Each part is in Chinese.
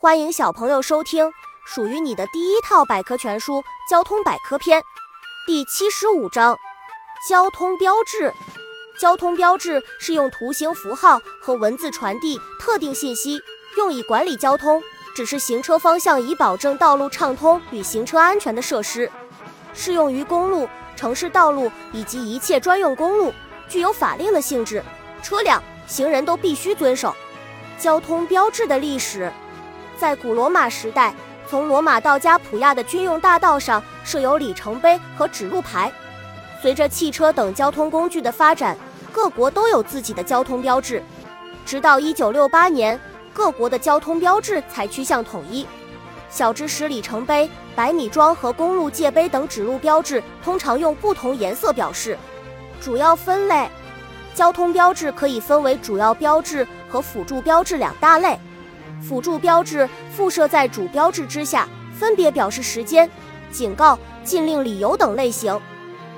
欢迎小朋友收听属于你的第一套百科全书《交通百科篇》第七十五章：交通标志。交通标志是用图形符号和文字传递特定信息，用以管理交通，指示行车方向，以保证道路畅通与行车安全的设施。适用于公路、城市道路以及一切专用公路，具有法令的性质，车辆、行人都必须遵守。交通标志的历史，在古罗马时代，从罗马到加普亚的军用大道上设有里程碑和指路牌。随着汽车等交通工具的发展，各国都有自己的交通标志。直到1968年，各国的交通标志才趋向统一。小知识：里程碑、百米桩和公路界碑等指路标志通常用不同颜色表示。主要分类。交通标志可以分为主要标志和辅助标志两大类。辅助标志附设在主标志之下，分别表示时间、警告、禁令、理由等类型。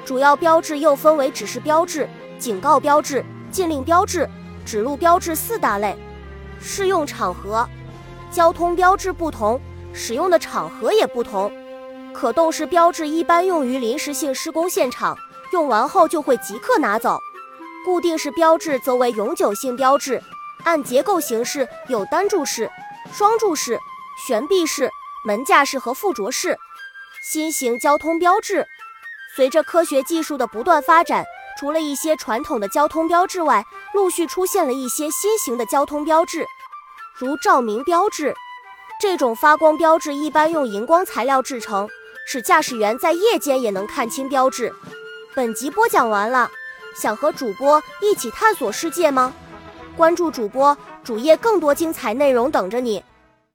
主要标志又分为指示标志、警告标志、禁令标志、指路标志四大类。适用场合，交通标志不同，使用的场合也不同。可动式标志一般用于临时性施工现场，用完后就会即刻拿走。固定式标志则为永久性标志，按结构形式有单柱式、双柱式、悬臂式、门架式和附着式。新型交通标志，随着科学技术的不断发展，除了一些传统的交通标志外，陆续出现了一些新型的交通标志，如照明标志。这种发光标志一般用荧光材料制成，使驾驶员在夜间也能看清标志。本集播讲完了。想和主播一起探索世界吗？关注主播主页，更多精彩内容等着你。